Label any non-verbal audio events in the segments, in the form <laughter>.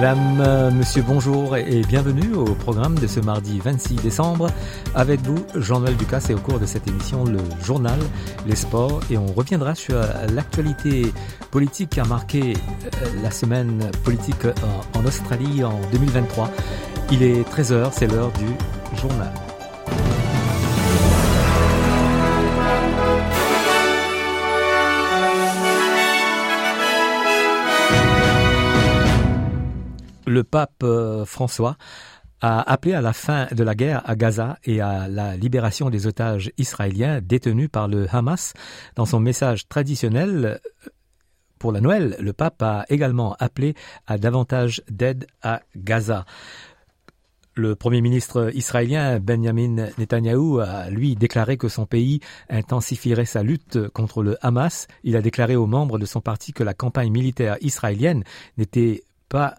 Madame, euh, Monsieur, bonjour et bienvenue au programme de ce mardi 26 décembre. Avec vous, Jean-Noël Ducasse et au cours de cette émission, le journal, les sports et on reviendra sur l'actualité politique qui a marqué euh, la semaine politique en Australie en 2023. Il est 13h, c'est l'heure du journal. Le pape euh, François a appelé à la fin de la guerre à Gaza et à la libération des otages israéliens détenus par le Hamas. Dans son message traditionnel euh, pour la Noël, le pape a également appelé à davantage d'aide à Gaza. Le Premier ministre israélien Benjamin Netanyahou a, lui, déclaré que son pays intensifierait sa lutte contre le Hamas. Il a déclaré aux membres de son parti que la campagne militaire israélienne n'était pas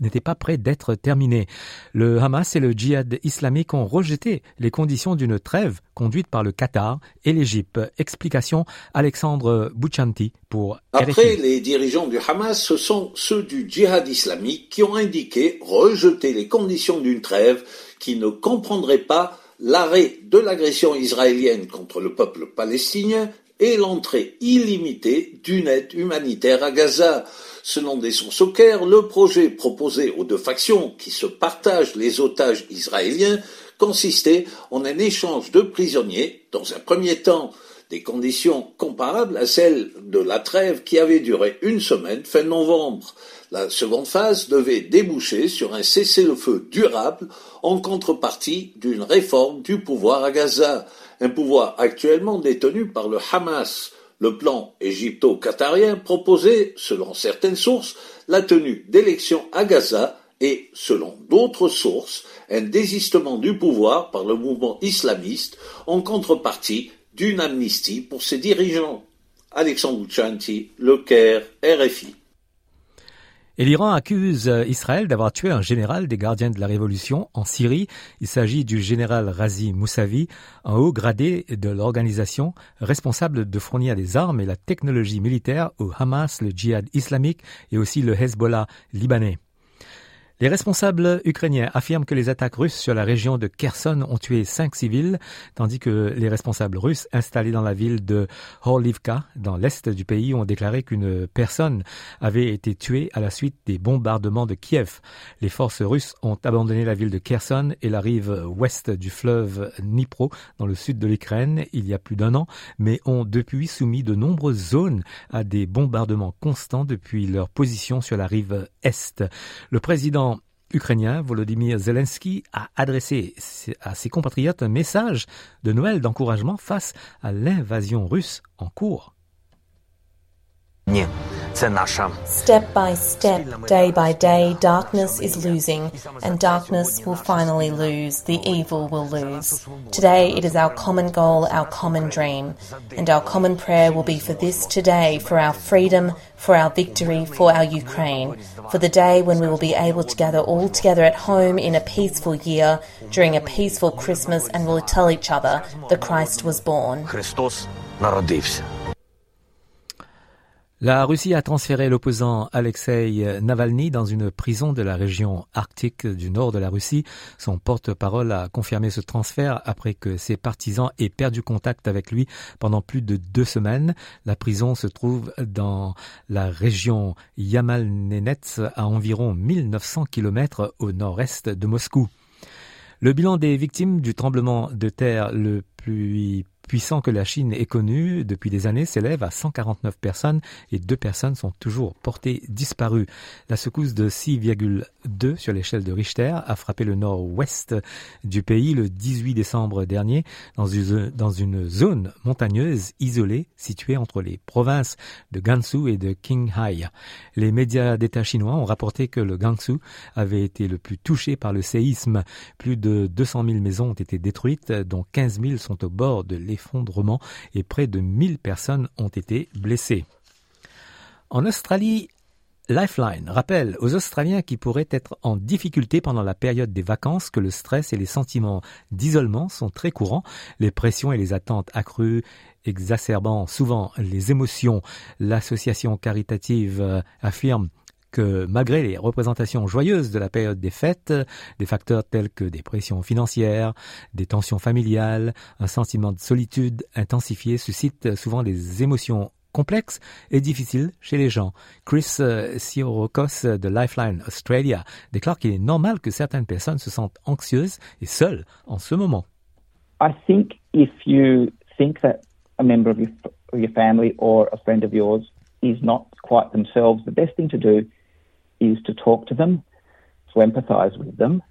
n'était pas prêt d'être terminé. Le Hamas et le djihad islamique ont rejeté les conditions d'une trêve conduite par le Qatar et l'Égypte. Explication Alexandre Bouchanti pour Après, les dirigeants du Hamas, ce sont ceux du djihad islamique qui ont indiqué rejeter les conditions d'une trêve qui ne comprendrait pas l'arrêt de l'agression israélienne contre le peuple palestinien et l'entrée illimitée d'une aide humanitaire à Gaza. Selon des sources au Caire, le projet proposé aux deux factions qui se partagent les otages israéliens consistait en un échange de prisonniers, dans un premier temps des conditions comparables à celles de la trêve qui avait duré une semaine fin novembre. La seconde phase devait déboucher sur un cessez-le-feu durable en contrepartie d'une réforme du pouvoir à Gaza, un pouvoir actuellement détenu par le Hamas. Le plan égypto-qatarien proposait, selon certaines sources, la tenue d'élections à Gaza et, selon d'autres sources, un désistement du pouvoir par le mouvement islamiste en contrepartie d'une amnistie pour ses dirigeants. Alexandre Chanti, Le Caire, RFI. Et l'Iran accuse euh, Israël d'avoir tué un général des gardiens de la révolution en Syrie. Il s'agit du général Razi Moussavi, un haut gradé de l'organisation responsable de fournir des armes et la technologie militaire au Hamas, le djihad islamique et aussi le Hezbollah libanais. Les responsables ukrainiens affirment que les attaques russes sur la région de Kherson ont tué cinq civils, tandis que les responsables russes installés dans la ville de Horlivka, dans l'est du pays, ont déclaré qu'une personne avait été tuée à la suite des bombardements de Kiev. Les forces russes ont abandonné la ville de Kherson et la rive ouest du fleuve Dnipro, dans le sud de l'Ukraine, il y a plus d'un an, mais ont depuis soumis de nombreuses zones à des bombardements constants depuis leur position sur la rive est. Le président ukrainien Volodymyr Zelensky a adressé à ses compatriotes un message de Noël d'encouragement face à l'invasion russe en cours. Step by step, day by day, darkness is losing, and darkness will finally lose. The evil will lose. Today, it is our common goal, our common dream, and our common prayer will be for this today, for our freedom, for our victory, for our Ukraine, for the day when we will be able to gather all together at home in a peaceful year, during a peaceful Christmas, and will tell each other the Christ was born. La Russie a transféré l'opposant Alexei Navalny dans une prison de la région arctique du nord de la Russie. Son porte-parole a confirmé ce transfert après que ses partisans aient perdu contact avec lui pendant plus de deux semaines. La prison se trouve dans la région Yamalnenets à environ 1900 km au nord-est de Moscou. Le bilan des victimes du tremblement de terre le plus puissant que la Chine ait connu depuis des années s'élève à 149 personnes et deux personnes sont toujours portées disparues. La secousse de 6,2 sur l'échelle de Richter a frappé le nord-ouest du pays le 18 décembre dernier dans une, dans une zone montagneuse isolée située entre les provinces de Gansu et de Qinghai. Les médias d'État chinois ont rapporté que le Gansu avait été le plus touché par le séisme. Plus de 200 000 maisons ont été détruites, dont 15 000 sont au bord de et près de 1000 personnes ont été blessées. En Australie, Lifeline rappelle aux Australiens qui pourraient être en difficulté pendant la période des vacances que le stress et les sentiments d'isolement sont très courants, les pressions et les attentes accrues exacerbant souvent les émotions. L'association caritative euh, affirme que malgré les représentations joyeuses de la période des fêtes, des facteurs tels que des pressions financières, des tensions familiales, un sentiment de solitude intensifié suscitent souvent des émotions complexes et difficiles chez les gens. Chris euh, Siorokos de Lifeline Australia déclare qu'il est normal que certaines personnes se sentent anxieuses et seules en ce moment. I think if you think that a member of your, your family or a friend of yours is not quite themselves, the best thing to do is to talk to them, to empathise with them,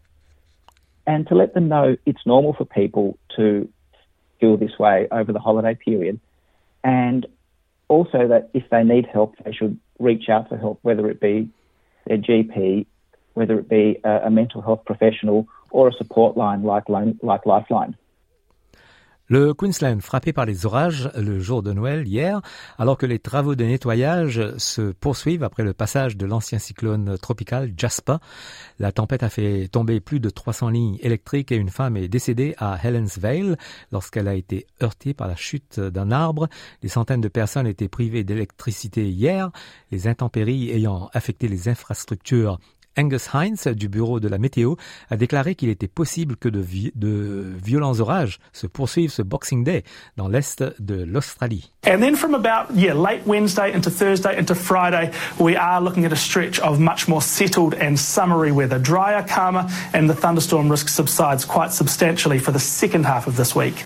and to let them know it's normal for people to feel this way over the holiday period. And also that if they need help, they should reach out for help, whether it be their GP, whether it be a, a mental health professional, or a support line like, like Lifeline. Le Queensland frappé par les orages le jour de Noël hier, alors que les travaux de nettoyage se poursuivent après le passage de l'ancien cyclone tropical Jasper. La tempête a fait tomber plus de 300 lignes électriques et une femme est décédée à Helens Vale lorsqu'elle a été heurtée par la chute d'un arbre. Des centaines de personnes étaient privées d'électricité hier, les intempéries ayant affecté les infrastructures Angus Heinz du bureau de la météo a déclaré qu'il était possible que de, vi de violents orages se poursuivent ce Boxing Day dans l'est de l'Australie. And then from about yeah late Wednesday into Thursday into Friday, we are looking at a stretch of much more settled and summery weather, drier, calmer, and the thunderstorm risk subsides quite substantially for the second half of this week.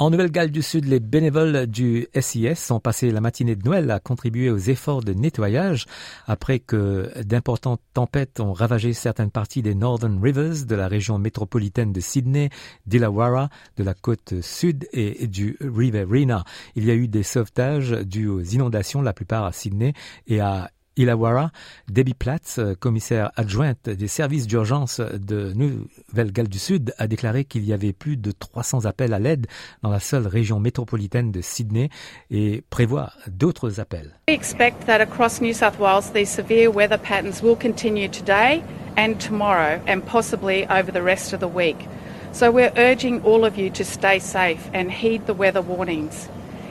En Nouvelle-Galles du Sud, les bénévoles du SIS ont passé la matinée de Noël à contribuer aux efforts de nettoyage après que d'importantes tempêtes ont ravagé certaines parties des Northern Rivers de la région métropolitaine de Sydney, d'Illawarra, de la côte sud et du Riverina. Il y a eu des sauvetages dus aux inondations, la plupart à Sydney et à Illawarra, Debbie Platz, commissaire adjointe des services d'urgence de Nouvelle-Galles du Sud, a déclaré qu'il y avait plus de 300 appels à l'aide dans la seule région métropolitaine de Sydney et prévoit d'autres appels. We expect that across New South Wales these severe weather patterns will continue today and tomorrow and possibly over the rest of the week. So we're urging all of you to stay safe and heed the weather warnings.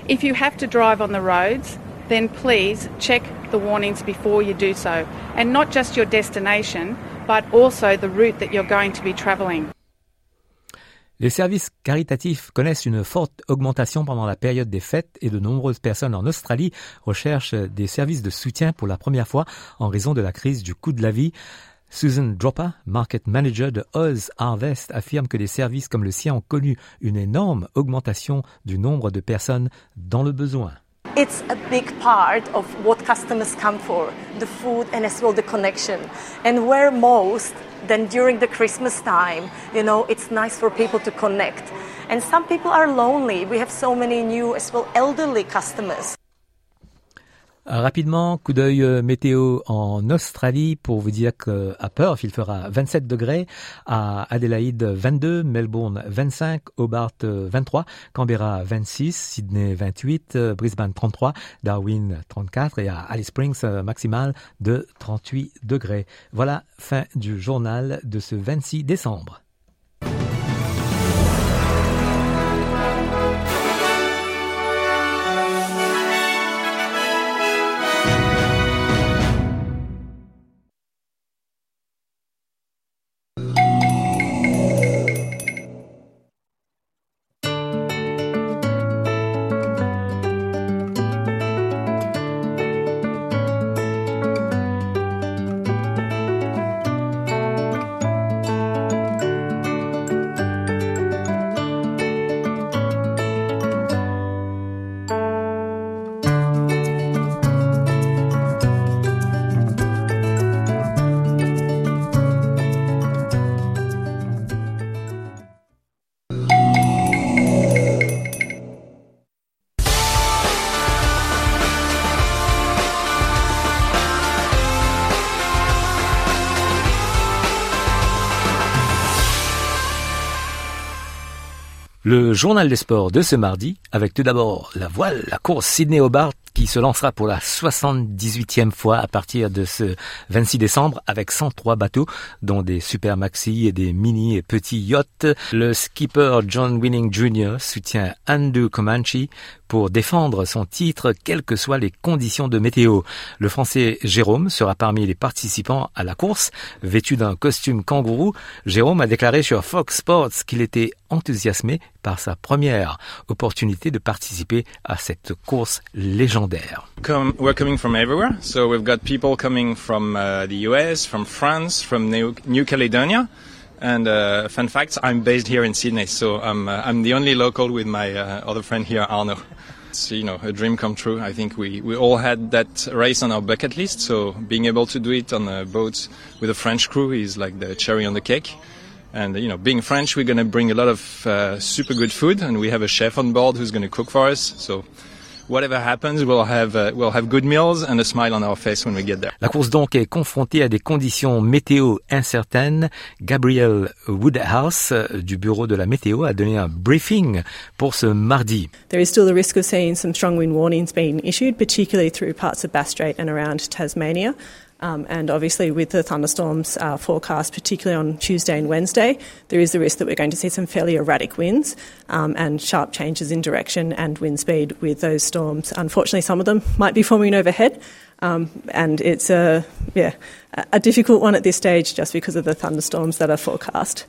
If you have to drive on the roads, then please check the warnings before you do so, and not just your destination, but also the route that you're going to be. Les services caritatifs connaissent une forte augmentation pendant la période des fêtes et de nombreuses personnes en Australie recherchent des services de soutien pour la première fois en raison de la crise du coût de la vie. Susan Dropper, market manager de Oz Harvest, affirme que des services comme le sien ont connu une énorme augmentation du nombre de personnes dans le besoin. It's a big part of what customers come for the food and as well the connection. And where most then during the Christmas time, you know, it's nice for people to connect. And some people are lonely. We have so many new as well elderly customers. Euh, rapidement, coup d'œil euh, météo en Australie pour vous dire qu'à Perth, il fera 27 degrés, à Adélaïde 22, Melbourne 25, Hobart 23, Canberra 26, Sydney 28, Brisbane 33, Darwin 34 et à Alice Springs maximal de 38 degrés. Voilà, fin du journal de ce 26 décembre. Journal des sports de ce mardi, avec tout d'abord la voile, la course Sydney-Hobart qui se lancera pour la 78e fois à partir de ce 26 décembre avec 103 bateaux, dont des super maxi et des mini et petits yachts. Le skipper John Winning Jr. soutient Andrew Comanche pour défendre son titre quelles que soient les conditions de météo. Le français Jérôme sera parmi les participants à la course. Vêtu d'un costume kangourou, Jérôme a déclaré sur Fox Sports qu'il était enthousiasmé par sa première opportunité de participer à cette course légendaire. Come, we're coming from everywhere. So we've got people coming from uh, the US, from France, from New, New Caledonia. And uh, fun fact, I'm based here in Sydney, so I'm, uh, I'm the only local with my uh, other friend here, Arno. It's, you know, a dream come true. I think we, we all had that race on our bucket list, so being able to do it on a boat with a French crew is like the cherry on the cake. And, you know, being French, we're going to bring a lot of uh, super good food, and we have a chef on board who's going to cook for us. So whatever happens, we'll have uh, we'll have good meals and a smile on our face when we get there. La course donc est confrontée à des conditions météo incertaines. Gabriel Woodhouse euh, du bureau de la météo a donné un briefing pour ce mardi. There is still the risk of seeing some strong wind warnings being issued, particularly through parts of Bass Strait and around Tasmania. Um, and obviously, with the thunderstorms uh, forecast, particularly on Tuesday and Wednesday, there is the risk that we're going to see some fairly erratic winds um, and sharp changes in direction and wind speed with those storms. Unfortunately, some of them might be forming overhead, um, and it's a yeah a difficult one at this stage just because of the thunderstorms that are forecast.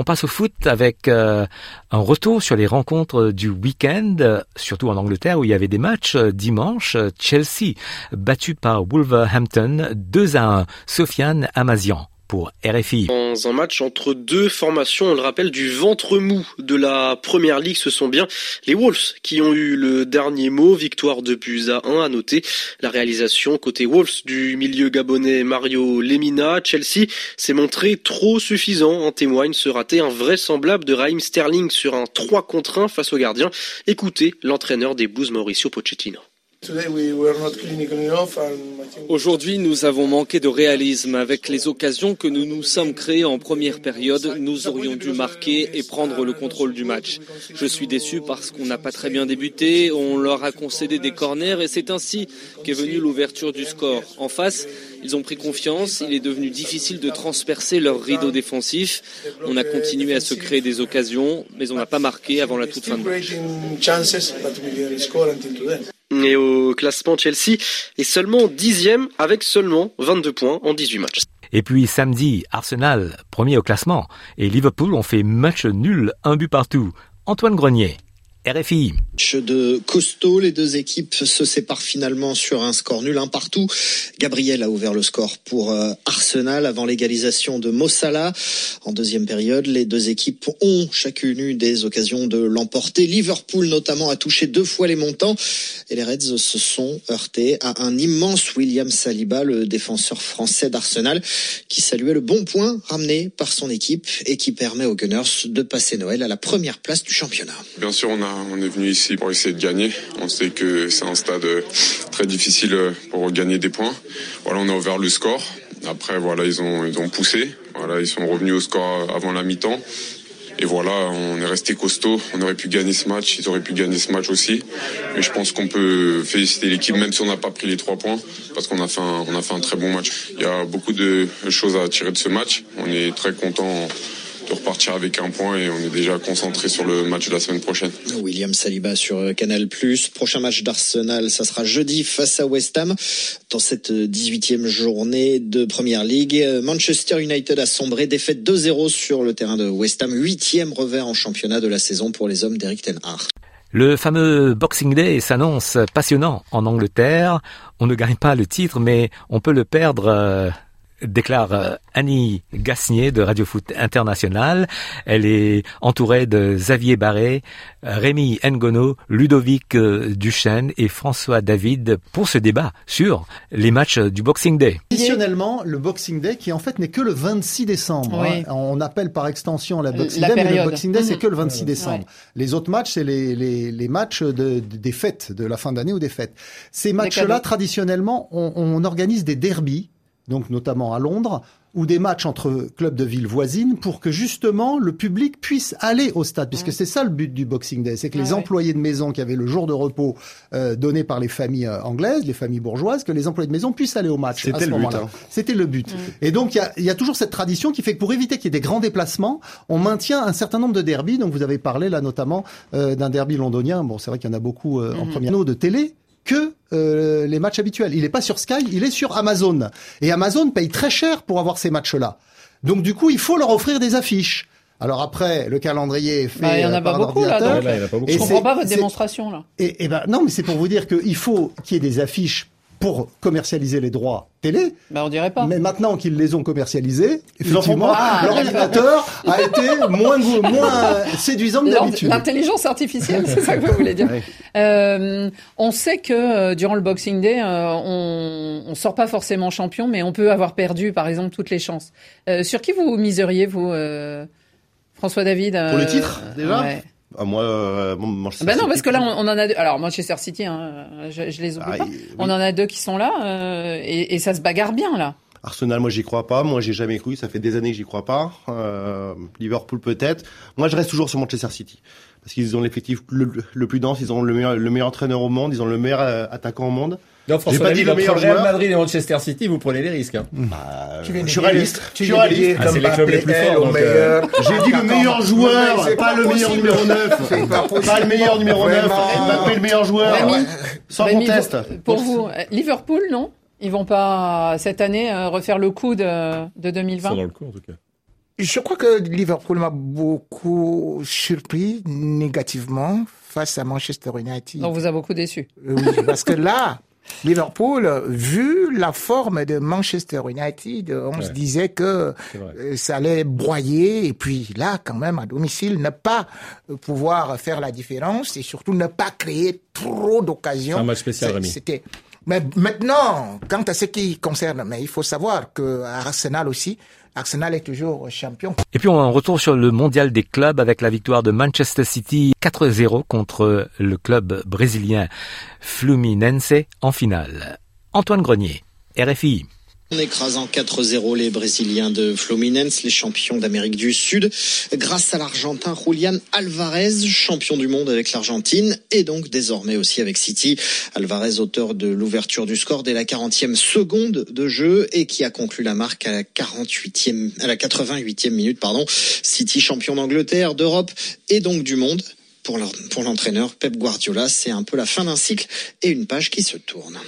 On passe au foot avec euh, un retour sur les rencontres du week-end, surtout en Angleterre où il y avait des matchs dimanche. Chelsea battu par Wolverhampton 2 à 1. Sofiane Amazian pour RFI. Dans un match entre deux formations, on le rappelle, du ventre mou de la première ligue, ce sont bien les Wolves qui ont eu le dernier mot. Victoire de buts à 1 à noter. La réalisation côté Wolves du milieu gabonais Mario Lemina. Chelsea s'est montré trop suffisant. En témoigne ce raté invraisemblable de Raheem Sterling sur un 3 contre 1 face au gardien. Écoutez l'entraîneur des Blues Mauricio Pochettino. Aujourd'hui, nous avons manqué de réalisme. Avec les occasions que nous nous sommes créées en première période, nous aurions dû marquer et prendre le contrôle du match. Je suis déçu parce qu'on n'a pas très bien débuté, on leur a concédé des corners et c'est ainsi qu'est venue l'ouverture du score. En face, ils ont pris confiance, il est devenu difficile de transpercer leur rideau défensif. On a continué à se créer des occasions, mais on n'a pas marqué avant la toute fin de match. Et au classement, Chelsea est seulement dixième avec seulement 22 points en 18 matchs. Et puis samedi, Arsenal, premier au classement, et Liverpool ont fait match nul, un but partout. Antoine Grenier. RFI. De costaud, les deux équipes se séparent finalement sur un score nul, un partout. Gabriel a ouvert le score pour euh, Arsenal avant l'égalisation de Mossala. En deuxième période, les deux équipes ont chacune eu des occasions de l'emporter. Liverpool notamment a touché deux fois les montants et les Reds se sont heurtés à un immense William Saliba, le défenseur français d'Arsenal, qui saluait le bon point ramené par son équipe et qui permet aux Gunners de passer Noël à la première place du championnat. Bien sûr, on a on est venu ici pour essayer de gagner. On sait que c'est un stade très difficile pour gagner des points. Voilà, on a ouvert le score. Après, voilà, ils ont, poussé. Voilà, ils sont revenus au score avant la mi-temps. Et voilà, on est resté costaud. On aurait pu gagner ce match. Ils auraient pu gagner ce match aussi. Mais je pense qu'on peut féliciter l'équipe, même si on n'a pas pris les trois points, parce qu'on a fait un, a fait un très bon match. Il y a beaucoup de choses à tirer de ce match. On est très content de repartir avec un point et on est déjà concentré sur le match de la semaine prochaine. William Saliba sur Canal+. Prochain match d'Arsenal, ça sera jeudi face à West Ham. Dans cette 18e journée de Première League, Manchester United a sombré, défaite 2-0 sur le terrain de West Ham. Huitième revers en championnat de la saison pour les hommes d'Eric Ten Hag. Le fameux Boxing Day s'annonce passionnant en Angleterre. On ne gagne pas le titre, mais on peut le perdre. Déclare euh, Annie Gasnier de Radio Foot International. Elle est entourée de Xavier Barré, Rémi Ngono, Ludovic euh, Duchesne et François David pour ce débat sur les matchs du Boxing Day. Traditionnellement, le Boxing Day qui en fait n'est que le 26 décembre. Oui. Hein. On appelle par extension la Boxing La Day, mais le Boxing Day c'est que le 26 décembre. Ouais. Les autres matchs, c'est les, les, les matchs de, de- des fêtes, de la fin d'année ou des fêtes. Ces matchs-là, traditionnellement, on, on organise des derbies donc notamment à Londres, ou des matchs entre clubs de villes voisines pour que justement le public puisse aller au stade, puisque c'est ça le but du Boxing Day, c'est que les employés de maison qui avaient le jour de repos euh, donné par les familles euh, anglaises, les familles bourgeoises, que les employés de maison puissent aller au match. C'était le but, hein. C'était le but. Et donc il y a, il y a toujours cette tradition qui fait que pour éviter qu'il y ait des grands déplacements, on maintient un certain nombre de derbies. Donc vous avez parlé là notamment euh, d'un derby londonien. Bon, c'est vrai qu'il y en a beaucoup euh, en Mhm. première de télé que euh, les matchs habituels. Il n'est pas sur Sky, il est sur Amazon. Et Amazon paye très cher pour avoir ces matchs-là. Donc du coup, il faut leur offrir des affiches. Alors après, le calendrier est fait Bah, il y en a pas par beaucoup, là, ordinateur. donc. Ouais, là, il y en a pas beaucoup. Et Je comprends c'est- pas votre démonstration, là. Et, et ben non, mais c'est pour vous dire qu'il faut qu'il y ait des affiches pour commercialiser les droits télé. Ben, on dirait pas. Mais maintenant qu'ils les ont commercialisés, effectivement. Ah. l'ordinateur a été moins, moins séduisant que d'habitude. L'intelligence artificielle, c'est ça que vous voulez dire. <laughs> Euh, on sait que euh, durant le Boxing Day, euh, on on sort pas forcément champion, mais on peut avoir perdu, par exemple, toutes les chances. Euh, sur qui vous miseriez, vous, euh, François David euh, Pour le titre, déjà? ouais. Ah, Moi, euh, Manchester Ben non, City. parce que là, on, en a deux. Alors, Manchester City, hein, je, je les oublie Ah, pas. On en a deux qui sont là, euh, et, et ça se bagarre bien, là. Arsenal, moi, j'y crois pas. Moi, j'ai jamais cru. Ça fait des années que j'y crois pas. Euh, Liverpool, peut-être. Moi, je reste toujours sur Manchester City. Parce qu'ils ont l'effectif le, le plus dense. Ils ont le meilleur, le meilleur entraîneur au monde. Ils ont le meilleur attaquant au monde. Non, François pas dit le meilleur le Real joueur. Madrid et Manchester City, vous prenez les risques. hein. je suis réaliste. Je suis réaliste. Ah, c'est les clubs les plus forts. donc, euh, J'ai dit le meilleur joueur, pas le meilleur numéro 9. Pas le meilleur numéro 9. Mbappé le meilleur joueur. Rémi, Sans Rémi, conteste. Pour vous, euh, Liverpool, non? Ils vont pas, cette année, euh, refaire le coup de, de 2020 le coup, en tout cas. Je crois que Liverpool m'a beaucoup surpris négativement face à Manchester United. On vous a beaucoup déçu. Oui, parce que là, <laughs> Liverpool, vu la forme de Manchester United, on Ouais. se disait que euh, ça allait broyer. Et puis là, quand même, à domicile, ne pas euh, pouvoir faire la différence et surtout ne pas créer trop d'occasions. C'est un match spécial. C'était. Mais maintenant, quant à ce qui concerne, mais il faut savoir que Arsenal aussi, Arsenal est toujours champion. Et puis on retourne sur le mondial des clubs avec la victoire de Manchester City 4-0 contre le club brésilien Fluminense en finale. Antoine Grenier, RFI. En écrasant 4-0 les Brésiliens de Fluminense, les champions d'Amérique du Sud, grâce à l'Argentin Julian Alvarez, champion du monde avec l'Argentine, et donc désormais aussi avec City. Alvarez, auteur de l'ouverture du score dès la 40e seconde de jeu et qui a conclu la marque à la 48e, à la 88e minute, pardon. City champion d'Angleterre, d'Europe et donc du monde. Pour l'entraîneur Pep Guardiola, c'est un peu la fin d'un cycle et une page qui se tourne.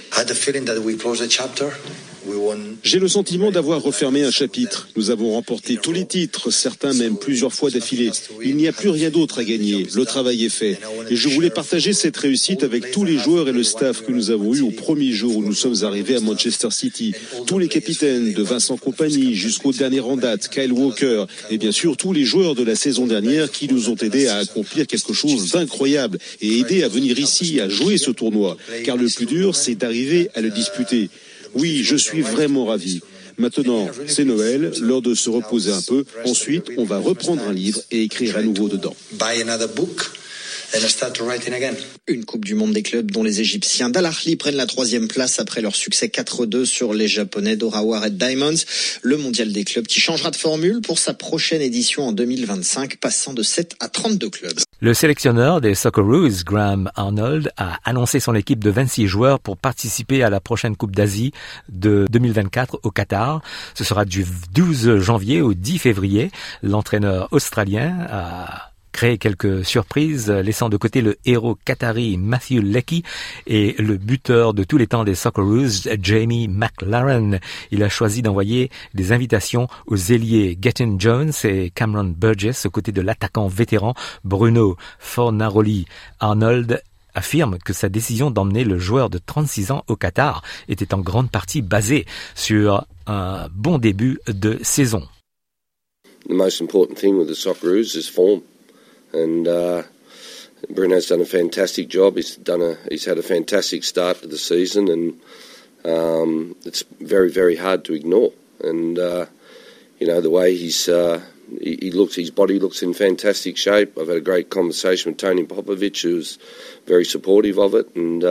J'ai le sentiment d'avoir refermé un chapitre. Nous avons remporté tous les titres, certains même plusieurs fois d'affilée. Il n'y a plus rien d'autre à gagner. Le travail est fait. Et je voulais partager cette réussite avec tous les joueurs et le staff que nous avons eu au premier jour où nous sommes arrivés à Manchester City. Tous les capitaines, de Vincent Compagnie jusqu'au dernier en date, Kyle Walker, et bien sûr tous les joueurs de la saison dernière qui nous ont aidés à accomplir quelque chose d'incroyable et aidés à venir ici, à jouer ce tournoi. Car le plus dur, c'est d'arriver à le disputer. Oui, je suis vraiment ravi. Maintenant, c'est Noël, l'heure de se reposer un peu. Ensuite, on va reprendre un livre et écrire à nouveau dedans. Une Coupe du Monde des clubs dont les Égyptiens d'Al Ahly prennent la troisième place après leur succès 4-2 sur les Japonais d'Orawa Red Diamonds. Le mondial des clubs qui changera de formule pour sa prochaine édition en 2025, passant de 7 à 32 clubs. Le sélectionneur des Socceroos, Graham Arnold, a annoncé son équipe de 26 joueurs pour participer à la prochaine Coupe d'Asie de 2024 au Qatar. Ce sera du 12 janvier au 10 février. L'entraîneur australien a créé quelques surprises, laissant de côté le héros qatari Matthew Leckie et le buteur de tous les temps des Socceroos, Jamie McLaren. Il a choisi d'envoyer des invitations aux ailiers Gettin Jones et Cameron Burgess aux côtés de l'attaquant vétéran Bruno Fornaroli. Arnold affirme que sa décision d'emmener le joueur de 36 ans au Qatar était en grande partie basée sur un bon début de saison. the most important thing with the Socceroos is form, and uh, Bruno's done a fantastic job. He's done a he's had a fantastic start to the season, and um, it's very very hard to ignore. And uh, you know the way he's uh, he, he looks, his body looks in fantastic shape. I've had a great conversation with Tony Popovich, who's very supportive of it, and.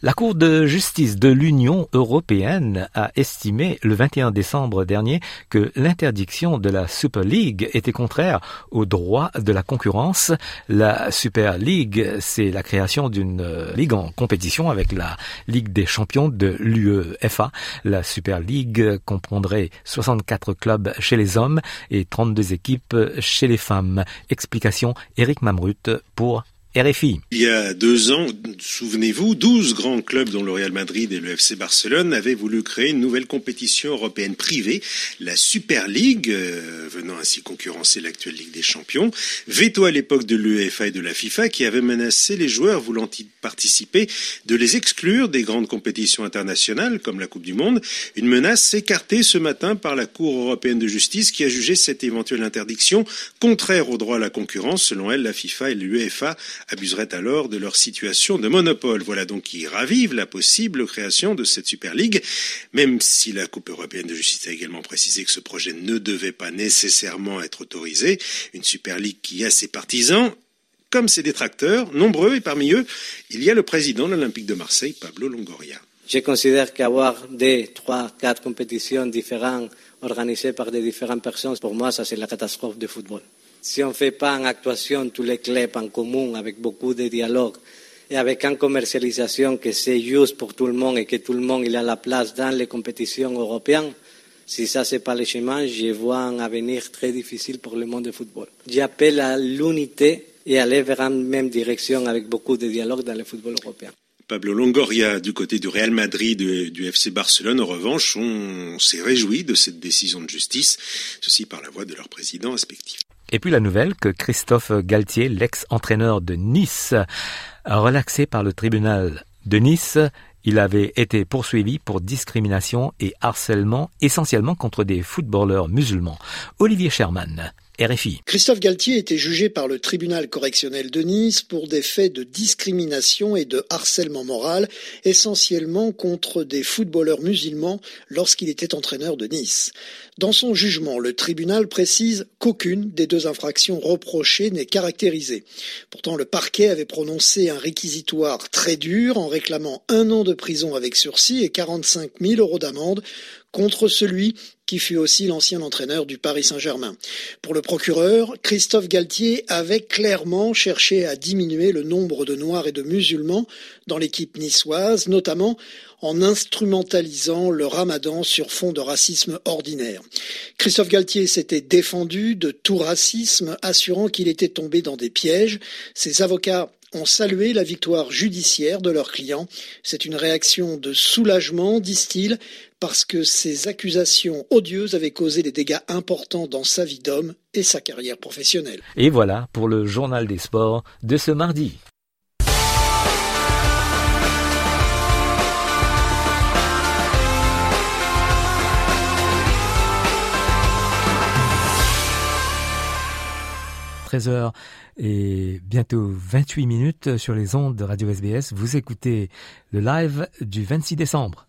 La Cour de justice de l'Union européenne a estimé le 21 décembre dernier que l'interdiction de la Super League était contraire au droit de la concurrence. La Super League, c'est la création d'une euh, ligue en compétition avec la Ligue des champions de l'UEFA. La Super League comprendrait 64 clubs chez les hommes et 32 équipes chez les femmes. Explication Eric Mamrut pour Il y a deux ans, souvenez-vous, 12 grands clubs dont le Real Madrid et le FC Barcelone avaient voulu créer une nouvelle compétition européenne privée, la Super League, euh, venant ainsi concurrencer l'actuelle Ligue des Champions. Veto à l'époque de l'UEFA et de la FIFA qui avait menacé les joueurs voulant y participer de les exclure des grandes compétitions internationales comme la Coupe du Monde. Une menace écartée ce matin par la Cour européenne de justice qui a jugé cette éventuelle interdiction contraire au droit à la concurrence. Selon elle, la FIFA et l'UEFA abuseraient alors de leur situation de monopole. Voilà donc qui ravive la possible création de cette Super League, même si la Coupe européenne de justice a également précisé que ce projet ne devait pas nécessairement être autorisé. Une Super League qui a ses partisans comme ses détracteurs, nombreux, et parmi eux, il y a le président de l'Olympique de Marseille, Pablo Longoria. Je considère qu'avoir deux, trois, quatre compétitions différentes organisées par des différentes personnes, pour moi, ça c'est la catastrophe du football. Si on ne fait pas en actuation tous les clubs en commun, avec beaucoup de dialogue, et avec une commercialisation que c'est juste pour tout le monde et que tout le monde il a la place dans les compétitions européennes, si ça c'est pas le chemin, je vois un avenir très difficile pour le monde du football. J'appelle à l'unité et aller vers une même direction avec beaucoup de dialogue dans le football européen. Pablo Longoria du côté du Real Madrid et du FC Barcelone, en revanche, on s'est réjoui de cette décision de justice, ceci par la voix de leur président respectif. Et puis la nouvelle que Christophe Galtier, l'ex-entraîneur de Nice, relaxé par le tribunal de Nice. Il avait été poursuivi pour discrimination et harcèlement essentiellement contre des footballeurs musulmans. Olivier Sherman, Christophe Galtier était jugé par le tribunal correctionnel de Nice pour des faits de discrimination et de harcèlement moral, essentiellement contre des footballeurs musulmans lorsqu'il était entraîneur de Nice. Dans son jugement, le tribunal précise qu'aucune des deux infractions reprochées n'est caractérisée. Pourtant, le parquet avait prononcé un réquisitoire très dur en réclamant un an de prison avec sursis et 45 000 euros d'amende contre celui qui fut aussi l'ancien entraîneur du Paris Saint-Germain. Pour le procureur, Christophe Galtier avait clairement cherché à diminuer le nombre de Noirs et de musulmans dans l'équipe niçoise, notamment en instrumentalisant le ramadan sur fond de racisme ordinaire. Christophe Galtier s'était défendu de tout racisme, assurant qu'il était tombé dans des pièges. Ses avocats ont salué la victoire judiciaire de leur client. C'est une réaction de soulagement, disent-ils, parce que ces accusations odieuses avaient causé des dégâts importants dans sa vie d'homme et sa carrière professionnelle. Et voilà pour le journal des sports de ce mardi. « 13h et bientôt 28 minutes sur les ondes de Radio SBS. Vous écoutez le live du 26 décembre.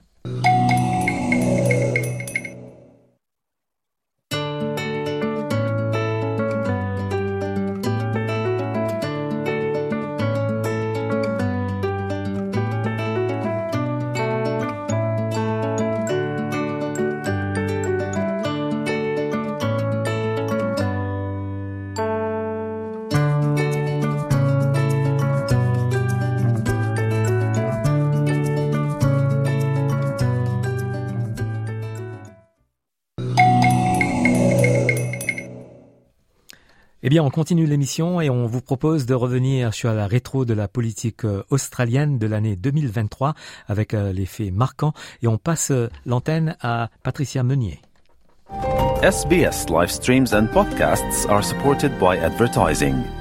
On continue l'émission et on vous propose de revenir sur la rétro de la politique australienne de l'année 2023 avec les faits marquants et on passe l'antenne à Patricia Meunier. SBS live streams and podcasts are supported by advertising.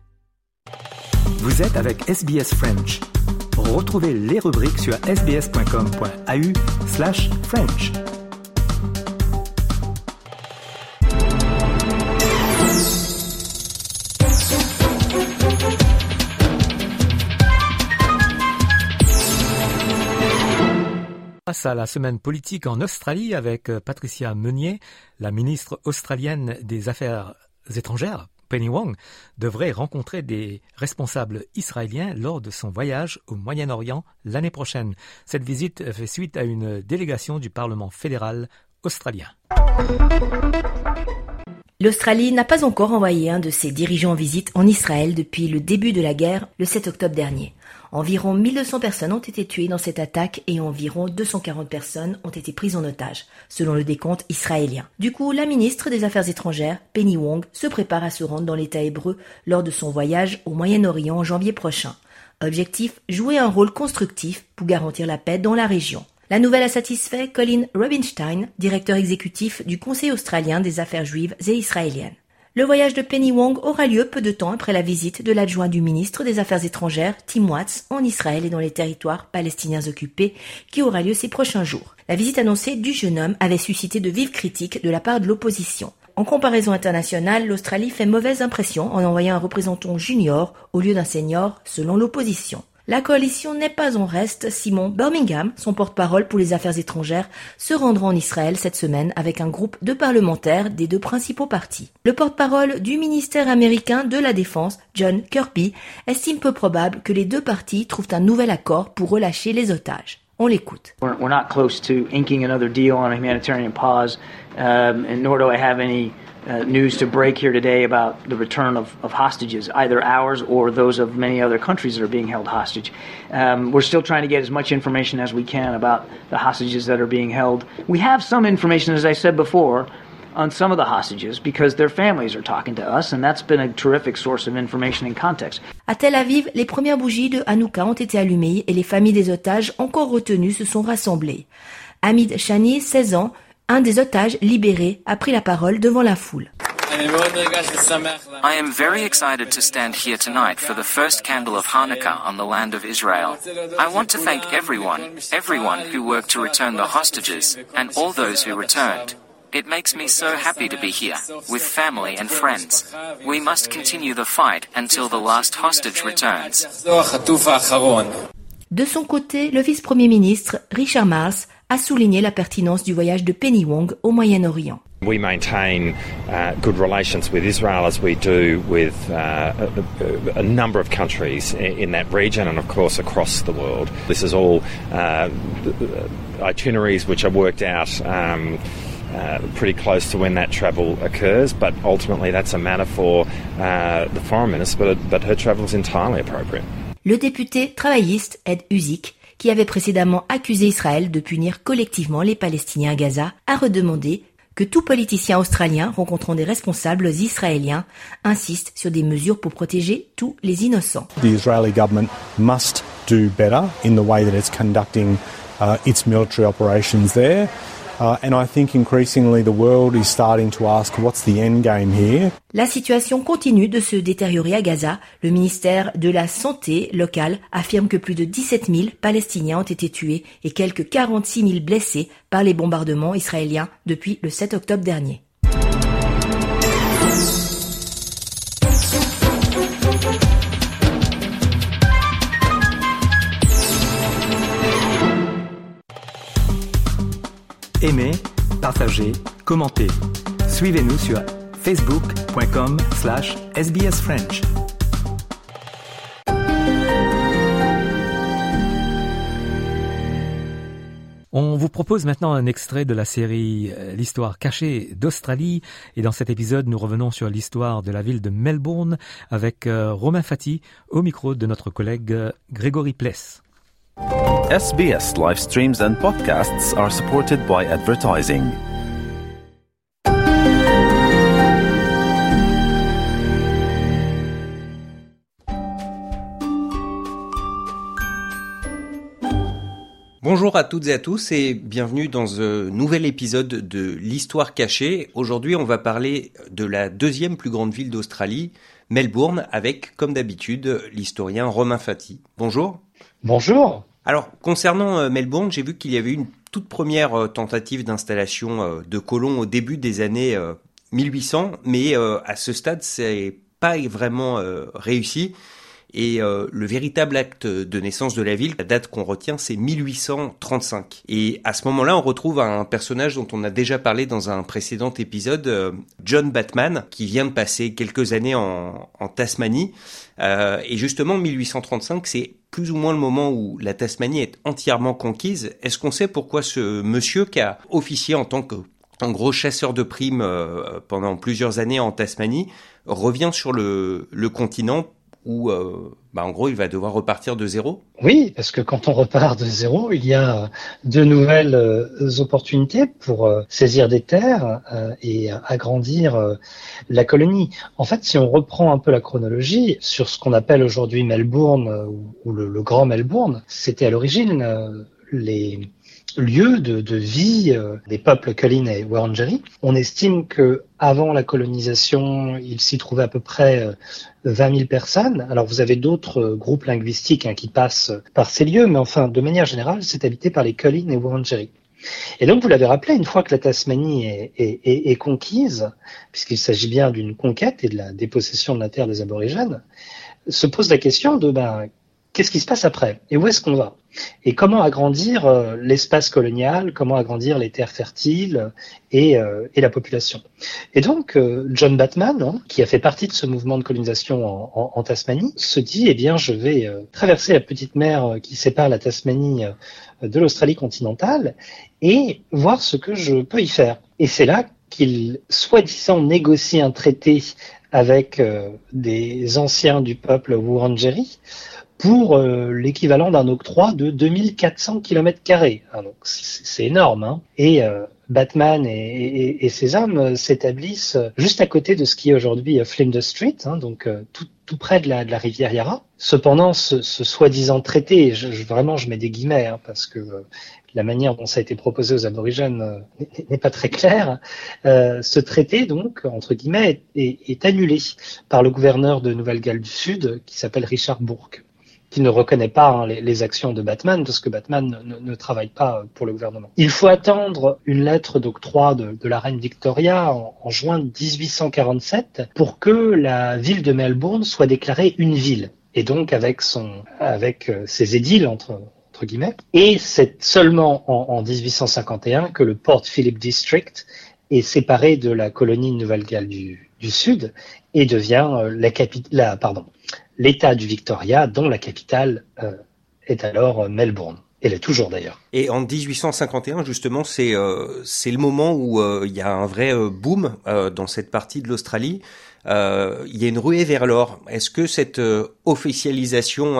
Vous êtes avec SBS French. Retrouvez les rubriques sur sbs.com.au slash French. Face à la semaine politique en Australie avec euh, Patricia Meunier, la ministre australienne des Affaires étrangères, Penny Wong, devrait rencontrer des responsables israéliens lors de son voyage au Moyen-Orient l'année prochaine. Cette visite fait suite à une délégation du Parlement fédéral australien. L'Australie n'a pas encore envoyé un de ses dirigeants en visite en Israël depuis le début de la guerre le 7 octobre dernier. Environ 1200 personnes ont été tuées dans cette attaque et environ 240 personnes ont été prises en otage, selon le décompte israélien. Du coup, la ministre des Affaires étrangères, Penny Wong, se prépare à se rendre dans l'État hébreu lors de son voyage au Moyen-Orient en janvier prochain. Objectif, jouer un rôle constructif pour garantir la paix dans la région. La nouvelle a satisfait Colin Robinstein, directeur exécutif du Conseil australien des affaires juives et israéliennes. Le voyage de Penny Wong aura lieu peu de temps après la visite de l'adjoint du ministre des Affaires étrangères, Tim Watts, en Israël et dans les territoires palestiniens occupés, qui aura lieu ces prochains jours. La visite annoncée du jeune homme avait suscité de vives critiques de la part de l'opposition. En comparaison internationale, l'Australie fait mauvaise impression en envoyant un représentant junior au lieu d'un senior, selon l'opposition. La coalition n'est pas en reste. Simon Birmingham, son porte-parole pour les affaires étrangères, se rendra en Israël cette semaine avec un groupe de parlementaires des deux principaux partis. Le porte-parole du ministère américain de la Défense, John Kirby, estime peu probable que les deux partis trouvent un nouvel accord pour relâcher les otages. On l'écoute. We're, not close to inking another deal on a humanitarian pause, um, and nor do I have any uh, news to break here today about the return of, of, hostages, either ours or those of many other countries that are being held hostage. Um, we're still trying to get as much information as we can about the hostages that are being held. We have some information, as I said before, on some of the hostages because their families are talking to us, and that's been a terrific source of information and context. À Tel Aviv, les premières bougies de Hanouka ont été allumées et les familles des otages encore retenus se sont rassemblées. Hamid Shani, 16 ans, un des otages libérés a pris la parole devant la foule. I am very excited to stand here tonight for the first candle of Hanukkah on the land of Israel. I want to thank everyone, everyone who worked to return the hostages, and all those who returned. It makes me so happy to be here, with family and friends. We must continue the fight until the last hostage returns. De son côté, le vice-premier ministre, Richard Marles, a souligné la pertinence du voyage de Penny Wong au Moyen-Orient. We maintain uh, good relations with Israel as we do with uh, a, a, number of countries in that region and, of course, across the world. This is all uh, itineraries which are worked out. Um, uh, pretty close to when that travel occurs, but ultimately that's a matter for uh, the foreign minister, but, but her travel is entirely appropriate. Le député travailliste Ed Uzik qui avait précédemment accusé Israël de punir collectivement les Palestiniens à Gaza, a redemandé que tout politicien australien rencontrant des responsables israéliens insiste sur des mesures pour protéger tous les innocents. The Israeli government must do better in the way that it's conducting uh, its military operations there. La situation continue de se détériorer à Gaza. Le ministère de la Santé local affirme que plus de 17 000 Palestiniens ont été tués et quelques 46 000 blessés par les bombardements israéliens depuis le 7 octobre dernier. Aimez, partagez, commentez. Suivez-nous sur facebook.com slash sbsfrench. On vous propose maintenant un extrait de la série euh, L'histoire cachée d'Australie et dans cet épisode nous revenons sur l'histoire de la ville de Melbourne avec euh, Romain Fati au micro de notre collègue euh, Grégory Pless. SBS live streams and podcasts are supported by advertising. Bonjour à toutes et à tous et bienvenue dans un nouvel épisode de l'Histoire cachée. Aujourd'hui, on va parler de la deuxième plus grande ville d'Australie, Melbourne, avec, comme d'habitude, l'historien Romain Fati. Bonjour. Bonjour. Alors, concernant euh, Melbourne, j'ai vu qu'il y avait une toute première euh, tentative d'installation euh, de colons au début des années 1800, mais à ce stade, c'est pas vraiment réussi. Et euh, le véritable acte de naissance de la ville, la date qu'on retient, c'est 1835. Et à ce moment-là, on retrouve un personnage dont on a déjà parlé dans un précédent épisode, euh, John Batman, qui vient de passer quelques années en, en Tasmanie. Euh, et justement, 1835, c'est plus ou moins le moment où la Tasmanie est entièrement conquise. Est-ce qu'on sait pourquoi ce monsieur qui a officié en tant que un gros chasseur de primes pendant plusieurs années en Tasmanie revient sur le continent où, euh, bah, en gros, il va devoir repartir de zéro Oui, parce que quand on repart de zéro, il y a de nouvelles euh, opportunités pour euh, saisir des terres et agrandir la colonie. En fait, si on reprend un peu la chronologie sur ce qu'on appelle aujourd'hui Melbourne ou, le, Grand Melbourne, c'était à l'origine les lieu de, de vie euh, des peuples Kulin et Wurundjeri. On estime que avant la colonisation, il s'y trouvait à peu près 20 euh, 000 personnes. Alors vous avez d'autres euh, groupes linguistiques hein, qui passent par ces lieux, mais enfin, de manière générale, c'est habité par les Kulin et Wurundjeri. Et donc, vous l'avez rappelé, une fois que la Tasmanie est, est, est, est conquise, puisqu'il s'agit bien d'une conquête et de la dépossession de la terre des aborigènes, se pose la question de ben, qu'est-ce qui se passe après et où est-ce qu'on va et comment agrandir euh, l'espace colonial, comment agrandir les terres fertiles et, euh, et la population. Et donc euh, John Batman, hein, qui a fait partie de ce mouvement de colonisation en, en, en Tasmanie, se dit eh bien je vais traverser la petite mer qui sépare la Tasmanie de l'Australie continentale et voir ce que je peux y faire. Et c'est là qu'il soi-disant négocie un traité avec des anciens du peuple Wurundjeri pour euh, l'équivalent d'un octroi de 2400 km ah, donc c'est énorme. Hein. Et euh, Batman et, et, ses hommes euh, s'établissent juste à côté de ce qui est aujourd'hui Flinders Street, hein, donc tout, près de la, rivière Yarra. Cependant, ce, soi-disant traité, je, vraiment je mets des guillemets hein, parce que la manière dont ça a été proposé aux aborigènes n'est pas très claire. Euh, ce traité, donc, entre guillemets, est, est annulé par le gouverneur de Nouvelle-Galles du Sud, qui s'appelle Richard Bourke qui ne reconnaît pas hein, les, actions de Batman, parce que Batman ne, travaille pas pour le gouvernement. Il faut attendre une lettre d'octroi de, la reine Victoria en, en, juin 1847 pour que la ville de Melbourne soit déclarée une ville, et donc avec son, avec euh, ses édiles entre guillemets. Et c'est seulement en, en 1851 que le Port Phillip District est séparé de la colonie Nouvelle-Galles du, du, Sud et devient euh, la, la, pardon, l'État du Victoria, dont la capitale euh, est alors euh, Melbourne. Elle est toujours d'ailleurs. Et en 1851, justement, c'est le moment où il y a un vrai boom dans cette partie de l'Australie. il y a une ruée vers l'or. Est-ce que cette officialisation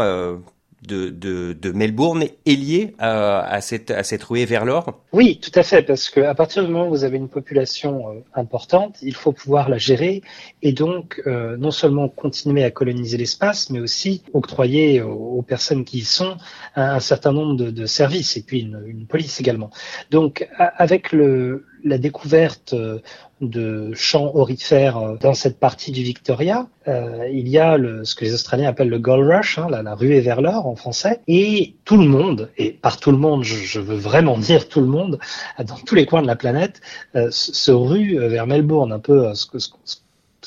de, de, de, Melbourne est lié à, à, cette, à cette ruée vers l'or Oui, tout à fait, parce qu'à partir du moment où vous avez une population euh, importante, il faut pouvoir la gérer et donc euh, non seulement continuer à coloniser l'espace, mais aussi octroyer aux, aux, personnes qui y sont un, un certain nombre de, de, services et puis une, une police également. Donc avec le, la découverte euh, de champs orifères euh, dans cette partie du Victoria, euh, il y a le, ce que les Australiens appellent le gold rush, hein, la, la, ruée vers l'or en français, et tout le monde, et par tout le monde, je, je, veux vraiment dire tout le monde, <laughs> dans tous les coins de la planète, euh, se rue vers Melbourne, un peu ce que, ce, ce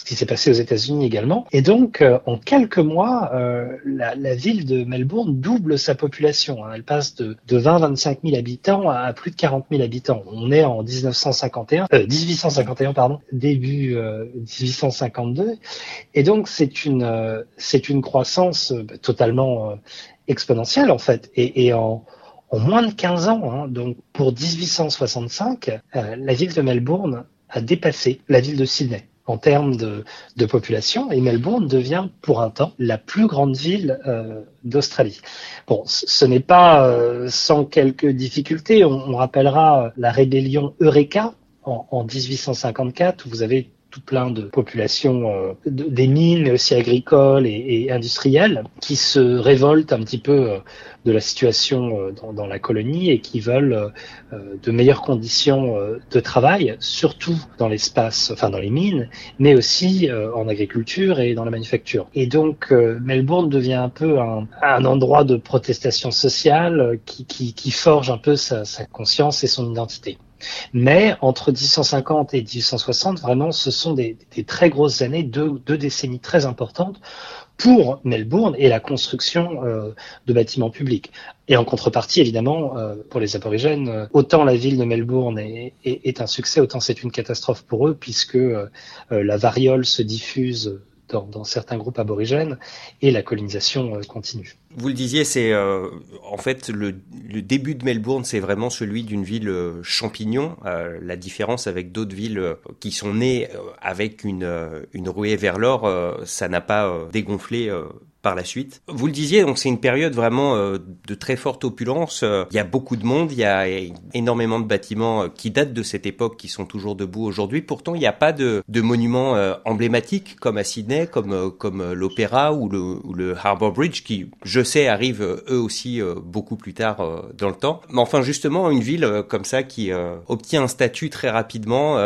qui s'est passé aux États-Unis également. Et donc, euh, en quelques mois, euh, la, la, ville de Melbourne double sa population. Hein. Elle passe de, de 20-25 000 habitants à, plus de 40 000 habitants. On est en 1951, euh, 1851 pardon, début 1852. Euh, Et donc, c'est une euh, c'est une croissance bah, totalement exponentielle en fait. Et, et en en moins de 15 ans, hein, donc pour 1865, la ville de Melbourne a dépassé la ville de Sydney en termes de, de, population, et Melbourne devient pour un temps la plus grande ville euh, d'Australie. Bon, ce n'est pas euh, sans quelques difficultés. On, on, rappellera la rébellion Eureka en, en 1854, où vous avez tout plein de populations euh, des mines, aussi agricoles et, industrielles, qui se révoltent un petit peu euh, de la situation euh, dans, la colonie et qui veulent de meilleures conditions de travail, surtout dans l'espace, enfin dans les mines, mais aussi en agriculture et dans la manufacture. Et donc Melbourne devient un peu un, endroit de protestation sociale qui, forge un peu sa conscience et son identité. Mais entre 1850 et 1860, vraiment, ce sont des, très grosses années, deux, décennies très importantes pour Melbourne et la construction euh, de bâtiments publics. Et en contrepartie, évidemment, euh, pour les aborigènes, euh, autant la ville de Melbourne est, est un succès, autant c'est une catastrophe pour eux, puisque la variole se diffuse dans, certains groupes aborigènes et la colonisation euh, continue. Vous le disiez, c'est euh, en fait le, début de Melbourne, c'est vraiment celui d'une ville euh, champignon. la différence avec d'autres villes qui sont nées avec une, une ruée vers l'or, ça n'a pas dégonflé par la suite. Vous le disiez, donc c'est une période vraiment euh, de très forte opulence. Euh, il y a beaucoup de monde, il y a énormément de bâtiments euh, qui datent de cette époque, qui sont toujours debout aujourd'hui. Pourtant, il n'y a pas de, de monuments emblématiques comme à Sydney, comme comme l'Opéra ou le, ou le Harbour Bridge, qui, je sais, arrivent eux aussi beaucoup plus tard dans le temps. Mais enfin, justement, une ville comme ça qui obtient un statut très rapidement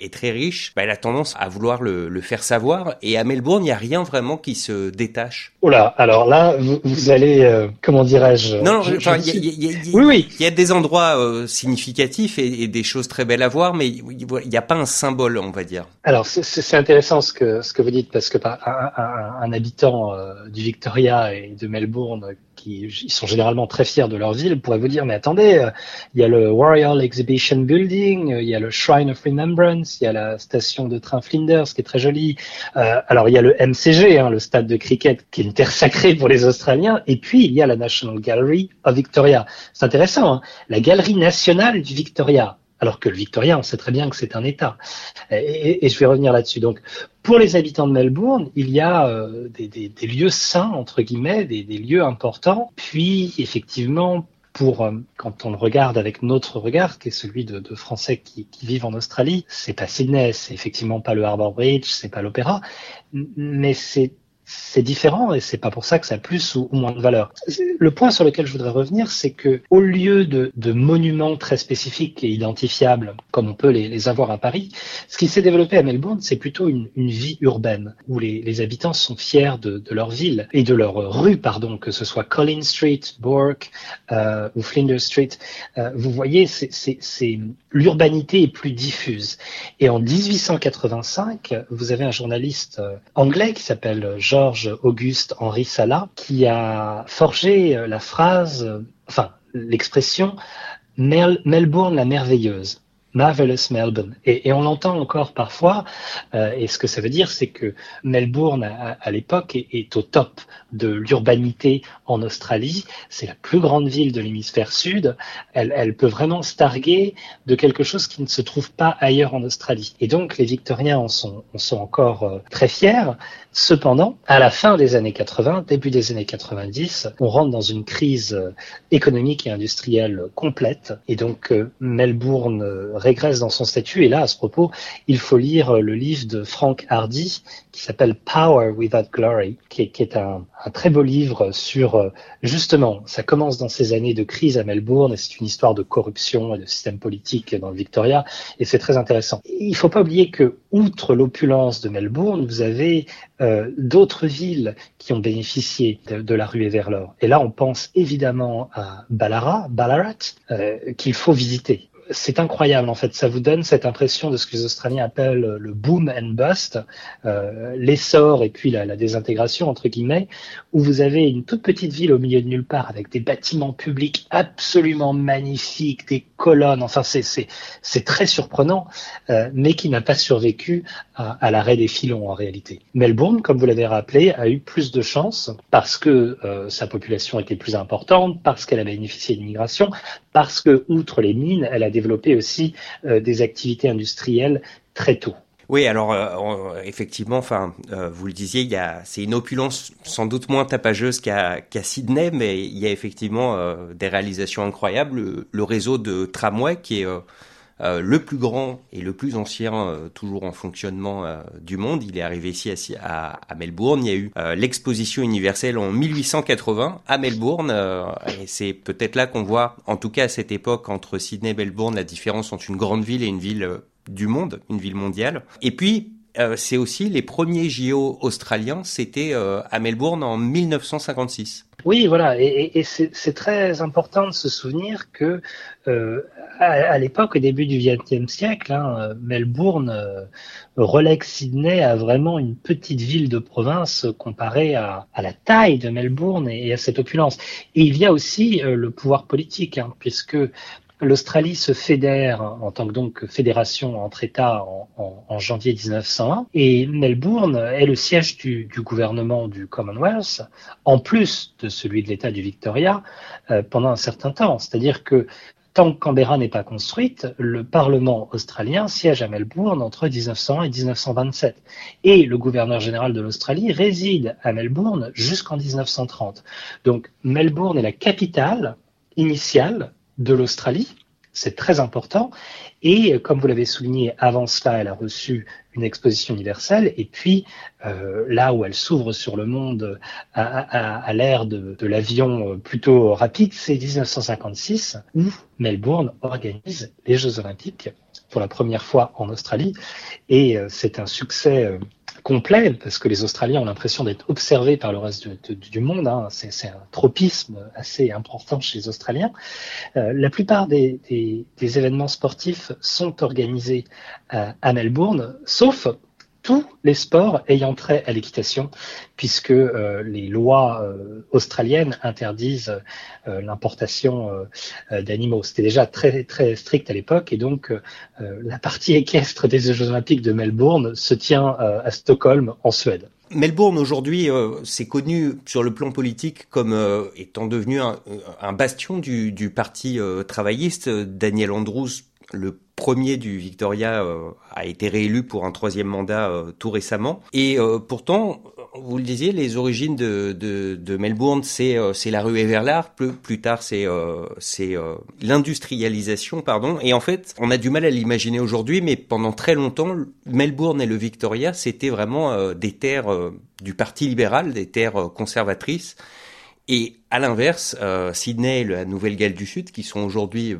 et très riche, bah, elle a tendance à vouloir le faire savoir. Et à Melbourne, il n'y a rien vraiment qui se détache Oula, alors là, vous, allez, euh, comment dirais-je Non, il y, oui, oui. Il y a des endroits euh, significatifs et, des choses très belles à voir, mais il n'y a pas un symbole, on va dire. Alors, c'est intéressant ce que, ce que vous dites, parce que un, un, habitant euh, du Victoria et de Melbourne qui sont généralement très fiers de leur ville, pourraient vous dire, mais attendez, il y a le Royal Exhibition Building, il y a le Shrine of Remembrance, il y a la station de train Flinders qui est très jolie. alors, il y a le MCG, hein, le stade de cricket qui est une terre sacrée pour les Australiens. Et puis, il y a la National Gallery of Victoria. C'est intéressant, hein la Galerie nationale du Victoria. Alors que le Victoria, on sait très bien que c'est un État. Et, je vais revenir là-dessus. Donc, pour les habitants de Melbourne, il y a euh, des, lieux saints, entre guillemets, des, lieux importants. Puis, effectivement, pour euh, quand on le regarde avec notre regard, qui est celui de, Français qui, qui, vivent en Australie, c'est pas Sydney, c'est effectivement pas le Harbour Bridge, c'est pas l'Opéra, mais c'est c'est différent et c'est pas pour ça que ça a plus ou, moins de valeur. Le point sur lequel je voudrais revenir, c'est que au lieu de, monuments très spécifiques et identifiables, comme on peut les, avoir à Paris, ce qui s'est développé à Melbourne, c'est plutôt une, vie urbaine où les, habitants sont fiers de, de, leur ville et de leur rue, pardon, que ce soit Collins Street, Bourke euh, ou Flinders Street. Euh, vous voyez, c'est l'urbanité est plus diffuse. Et en 1885, vous avez un journaliste euh, anglais qui s'appelle Jean Georges Auguste Henri Sala, qui a forgé euh, la phrase, euh, enfin l'expression Melbourne la merveilleuse. Marvelous Melbourne. Et, on l'entend encore parfois, euh, et ce que ça veut dire, c'est que Melbourne, à, l'époque, est, au top de l'urbanité en Australie. C'est la plus grande ville de l'hémisphère sud. Elle, peut vraiment se targuer de quelque chose qui ne se trouve pas ailleurs en Australie. Et donc, les Victoriens en sont, en sont encore euh, très fiers. Cependant, à la fin des années 80, début des années 90, on rentre dans une crise euh, économique et industrielle complète. Et donc, Melbourne régresse dans son statut. Et là, à ce propos, il faut lire le livre de Frank Hardy qui s'appelle Power Without Glory, qui est, un, très beau livre sur euh, justement, ça commence dans ces années de crise à Melbourne et c'est une histoire de corruption et de système politique dans le Victoria et c'est très intéressant. Il faut pas oublier que outre l'opulence de Melbourne, vous avez euh, d'autres villes qui ont bénéficié de, la ruée vers l'or. Et là, on pense évidemment à Ballarat, euh, qu'il faut visiter c'est incroyable en fait. Ça vous donne cette impression de ce que les Australiens appellent le boom and bust, euh, l'essor et puis la, désintégration entre guillemets, où vous avez une toute petite ville au milieu de nulle part avec des bâtiments publics absolument magnifiques, des colonnes. Enfin, c'est très surprenant, euh, mais qui n'a pas survécu à, à l'arrêt des filons en réalité. Melbourne, comme vous l'avez rappelé, a eu plus de chance parce que euh, sa population était plus importante, parce qu'elle a bénéficié d'immigration, parce que outre les mines, elle a développer aussi euh, des activités industrielles très tôt. Oui, alors euh, effectivement, enfin, euh, vous le disiez, c'est une opulence sans doute moins tapageuse qu'à, qu'à Sydney, mais il y a effectivement des réalisations incroyables. Le, réseau de tramway qui est euh, le plus grand et le plus ancien euh, toujours en fonctionnement euh, du monde. Il est arrivé ici à, Melbourne. Il y a eu l'exposition universelle en 1880 à Melbourne. et c'est peut-être là qu'on voit, en tout cas à cette époque, entre Sydney et Melbourne, la différence entre une grande ville et une ville du monde, une ville mondiale. Et puis, c'est aussi les premiers JO australiens, c'était à Melbourne en 1956. Oui, voilà, et c'est très important de se souvenir que euh, à, l'époque, au début du XXe siècle, hein, Melbourne euh, relègue Sydney à vraiment une petite ville de province comparée à, à la taille de Melbourne et, à cette opulence. Et il y a aussi euh, le pouvoir politique, hein, puisque L'Australie se fédère en tant que donc fédération entre États en, en, en, janvier 1901 et Melbourne est le siège du, du, gouvernement du Commonwealth en plus de celui de l'État du Victoria euh, pendant un certain temps. C'est-à-dire que tant que Canberra n'est pas construite, le Parlement australien siège à Melbourne entre 1901 et 1927. Et le gouverneur général de l'Australie réside à Melbourne jusqu'en 1930. Donc Melbourne est la capitale initiale de l'Australie. C'est très important. Et comme vous l'avez souligné, avant cela, elle a reçu une exposition universelle. Et puis, euh, là où elle s'ouvre sur le monde à, à, à l'ère de, de l'avion plutôt rapide, c'est 1956, où Melbourne organise les Jeux olympiques pour la première fois en Australie. Et euh, c'est un succès euh, complet, parce que les Australiens ont l'impression d'être observés par le reste du monde. Hein. C'est un tropisme assez important chez les Australiens. Euh, la plupart des, des, des, événements sportifs sont organisés à, à Melbourne, sauf tous les sports ayant trait à l'équitation, puisque euh, les lois euh, australiennes interdisent euh, l'importation d'animaux. C'était déjà très très strict à l'époque, et donc la partie équestre des Jeux Olympiques de Melbourne se tient à Stockholm, en Suède. Melbourne aujourd'hui, c'est connu sur le plan politique comme étant devenu un, bastion du, du parti travailliste. Daniel Andrews le premier du Victoria euh, a été réélu pour un troisième mandat euh, tout récemment. Et euh, pourtant, vous le disiez, les origines de, Melbourne, c'est la rue Everard. Plus, plus tard, c'est c'est l'industrialisation, pardon. Et en fait, on a du mal à l'imaginer aujourd'hui, mais pendant très longtemps, Melbourne et le Victoria, c'était vraiment des terres du Parti libéral, des terres conservatrices. Et à l'inverse, Sydney et la Nouvelle-Galles du Sud, qui sont aujourd'hui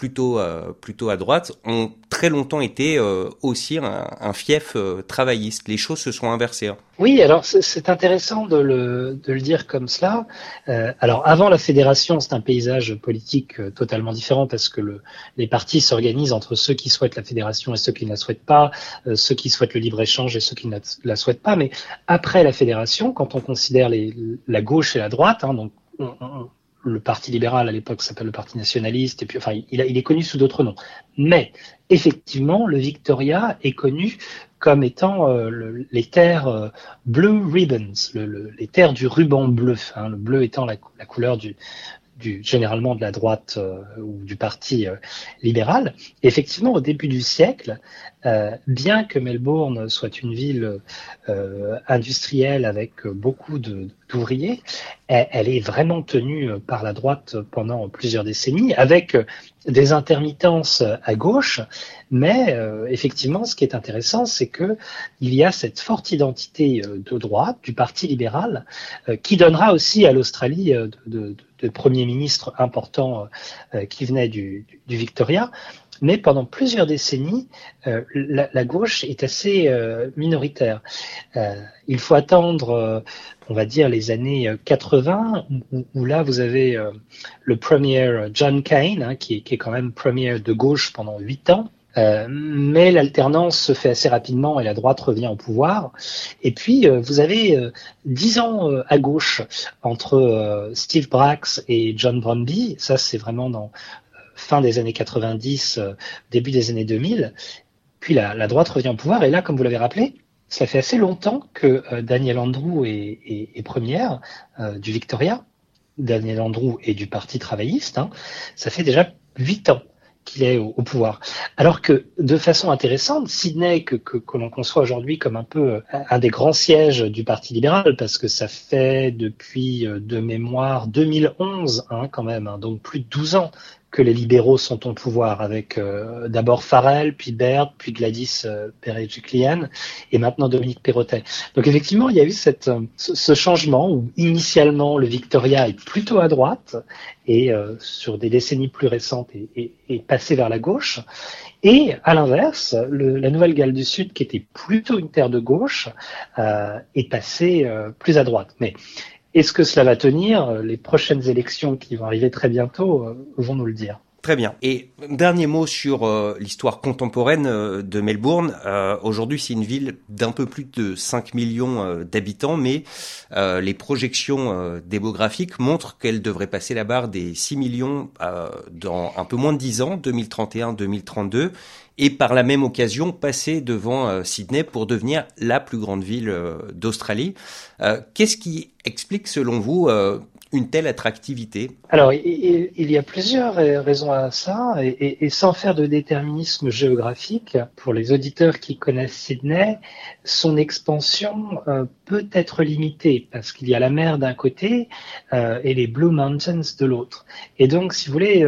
plutôt euh, plutôt à droite ont très longtemps été euh, aussi un, fief euh, travailliste. Les choses se sont inversées. Hein. Oui, alors c'est intéressant de le, de le dire comme cela. alors avant la fédération, c'est un paysage politique totalement différent parce que le, les partis s'organisent entre ceux qui souhaitent la fédération et ceux qui ne la souhaitent pas, ceux qui souhaitent le libre échange et ceux qui ne la, souhaitent pas. Mais après la fédération, quand on considère la gauche et la droite, hein, donc le Parti libéral à l'époque s'appelle le Parti nationaliste, et puis enfin il, est connu sous d'autres noms. Mais effectivement, le Victoria est connu comme étant euh, les terres euh, Blue Ribbons, le, les terres du ruban bleu, hein, le bleu étant la couleur du, du, généralement de la droite euh, ou du parti euh, libéral. effectivement, au début du siècle, euh, bien que Melbourne soit une ville industrielle avec beaucoup d'ouvriers, elle, elle, est vraiment tenue par la droite pendant plusieurs décennies, avec des intermittences à gauche. Mais effectivement, ce qui est intéressant, c'est que il y a cette forte identité de droite du Parti libéral qui donnera aussi à l'Australie de, de de premiers ministres importants euh, qui venaient du, Victoria. Mais pendant plusieurs décennies, euh, la, gauche est assez euh, minoritaire. il faut attendre, on va dire, les années 80, où, là, vous avez le premier John Kane, hein, qui, qui, est quand même premier de gauche pendant huit ans, euh, mais l'alternance se fait assez rapidement et la droite revient au pouvoir. Et puis, euh, vous avez euh, dix ans à gauche entre Steve Brax et John Bromby. Ça, c'est vraiment dans fin des années 90, début des années 2000. Puis la, la, droite revient au pouvoir. Et là, comme vous l'avez rappelé, ça fait assez longtemps que Daniel Andrew est, est, est première du Victoria. Daniel Andrew est du Parti travailliste. Hein. Ça fait déjà huit ans qu'il est au, pouvoir. Alors que, de façon intéressante, Sydney, que, l'on conçoit aujourd'hui comme un peu euh, un des grands sièges du Parti libéral, parce que ça fait depuis, euh, de mémoire, 2011, hein, quand même, hein, donc plus de 12 ans que les libéraux sont au pouvoir, avec euh, d'abord Farrell, puis Baird, puis Gladys euh, et maintenant Dominique Perrottet. Donc effectivement, il y a eu cette, euh, ce changement où initialement le Victoria est plutôt à droite et euh, sur des décennies plus récentes est, est, passé vers la gauche. Et à l'inverse, la Nouvelle-Galles du Sud, qui était plutôt une terre de gauche, euh, est passée plus à droite. Mais est-ce que cela va tenir Les prochaines élections qui vont arriver très bientôt euh, vont nous le dire. Très bien. Et dernier mot sur euh, l'histoire contemporaine euh, de Melbourne. Aujourd'hui, c'est une ville d'un peu plus de 5 millions d'habitants, mais les projections démographiques montrent qu'elle devrait passer la barre des 6 millions dans un peu moins de 10 ans, 2031-2032 et par la même occasion passer devant euh, Sydney pour devenir la plus grande ville euh, d'Australie. Euh, qu'est-ce qui explique selon vous une telle attractivité? Alors, il, y a plusieurs raisons à ça, et, sans faire de déterminisme géographique, pour les auditeurs qui connaissent Sydney, son expansion peut être limitée, parce qu'il y a la mer d'un côté et les Blue Mountains de l'autre. Et donc, si vous voulez,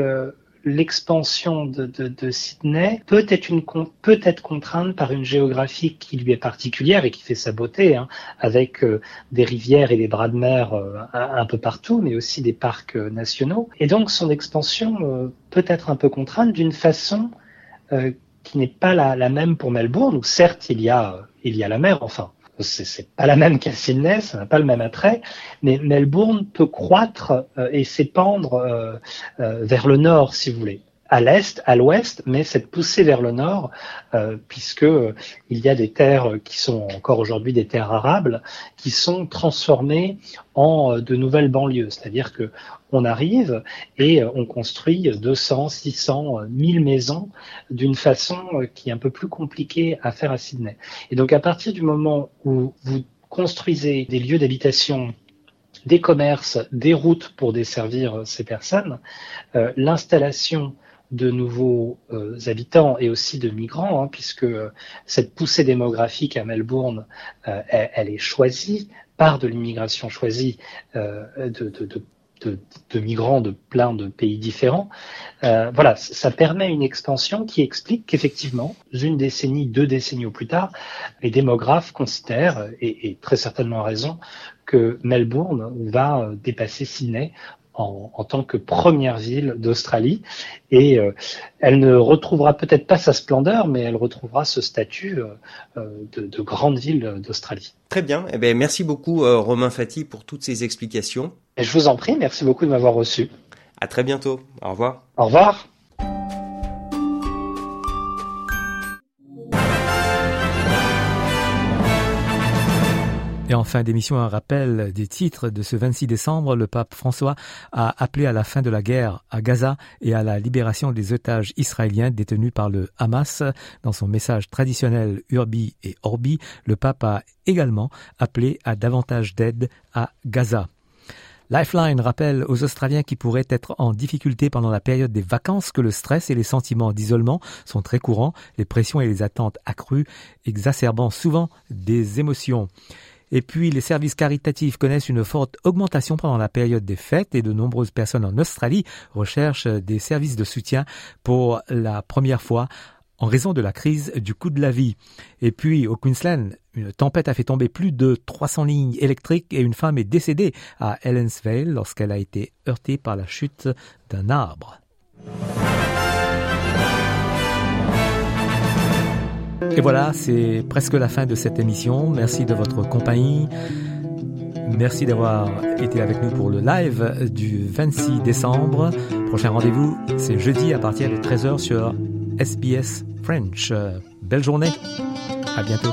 l'expansion de, de, de, Sydney peut être, une, peut être contrainte par une géographie qui lui est particulière et qui fait sa beauté, hein, avec euh, des rivières et des bras de mer euh, un, peu partout, mais aussi des parcs euh, nationaux. Et donc son expansion peut être un peu contrainte d'une façon qui n'est pas la, la, même pour Melbourne, où certes il y a, il y a la mer, enfin c'est pas la même qu'à Sydney, ça n'a pas le même attrait, mais Melbourne peut croître euh, et s'épandre euh, euh, vers le nord, si vous voulez à l'est, à l'ouest, mais cette poussée vers le nord, euh, puisque il y a des terres qui sont encore aujourd'hui des terres arables, qui sont transformées en de nouvelles banlieues. C'est-à-dire que on arrive et on construit 200, 600, 1000 maisons d'une façon qui est un peu plus compliquée à faire à Sydney. Et donc à partir du moment où vous construisez des lieux d'habitation des commerces, des routes pour desservir ces personnes, euh, l'installation de nouveaux euh, habitants et aussi de migrants, hein, puisque cette poussée démographique à Melbourne, euh, elle, est choisie par de l'immigration choisie euh, de, migrants de plein de pays différents. voilà, ça permet une expansion qui explique qu'effectivement, une décennie, deux décennies au plus tard, les démographes considèrent, et, et très certainement raison, que Melbourne va dépasser Sydney en, tant que première ville d'Australie. Et euh, elle ne retrouvera peut-être pas sa splendeur, mais elle retrouvera ce statut euh, euh, de, grande ville d'Australie. Très bien. Eh bien. Merci beaucoup, Romain Fati, pour toutes ces explications. Et je vous en prie. Merci beaucoup de m'avoir reçu. À très bientôt. Au revoir. Au revoir. Et en fin d'émission, un rappel des titres de ce 26 décembre. Le pape François a appelé à la fin de la guerre à Gaza et à la libération des otages israéliens détenus par le Hamas. Dans son message traditionnel Urbi et Orbi, le pape a également appelé à davantage d'aide à Gaza. Lifeline rappelle aux Australiens qui pourraient être en difficulté pendant la période des vacances que le stress et les sentiments d'isolement sont très courants, les pressions et les attentes accrues, exacerbant souvent des émotions. Et puis, les services caritatifs connaissent une forte augmentation pendant la période des fêtes et de nombreuses personnes en Australie recherchent des services de soutien pour la première fois en raison de la crise du coût de la vie. Et puis, au Queensland, une tempête a fait tomber plus de 300 lignes électriques et une femme est décédée à Helensvale lorsqu'elle a été heurtée par la chute d'un arbre. Et voilà, c'est presque la fin de cette émission. Merci de votre compagnie. Merci d'avoir été avec nous pour le live du 26 décembre. Prochain rendez-vous, c'est jeudi à partir de 13h sur SBS French. Belle journée. À bientôt.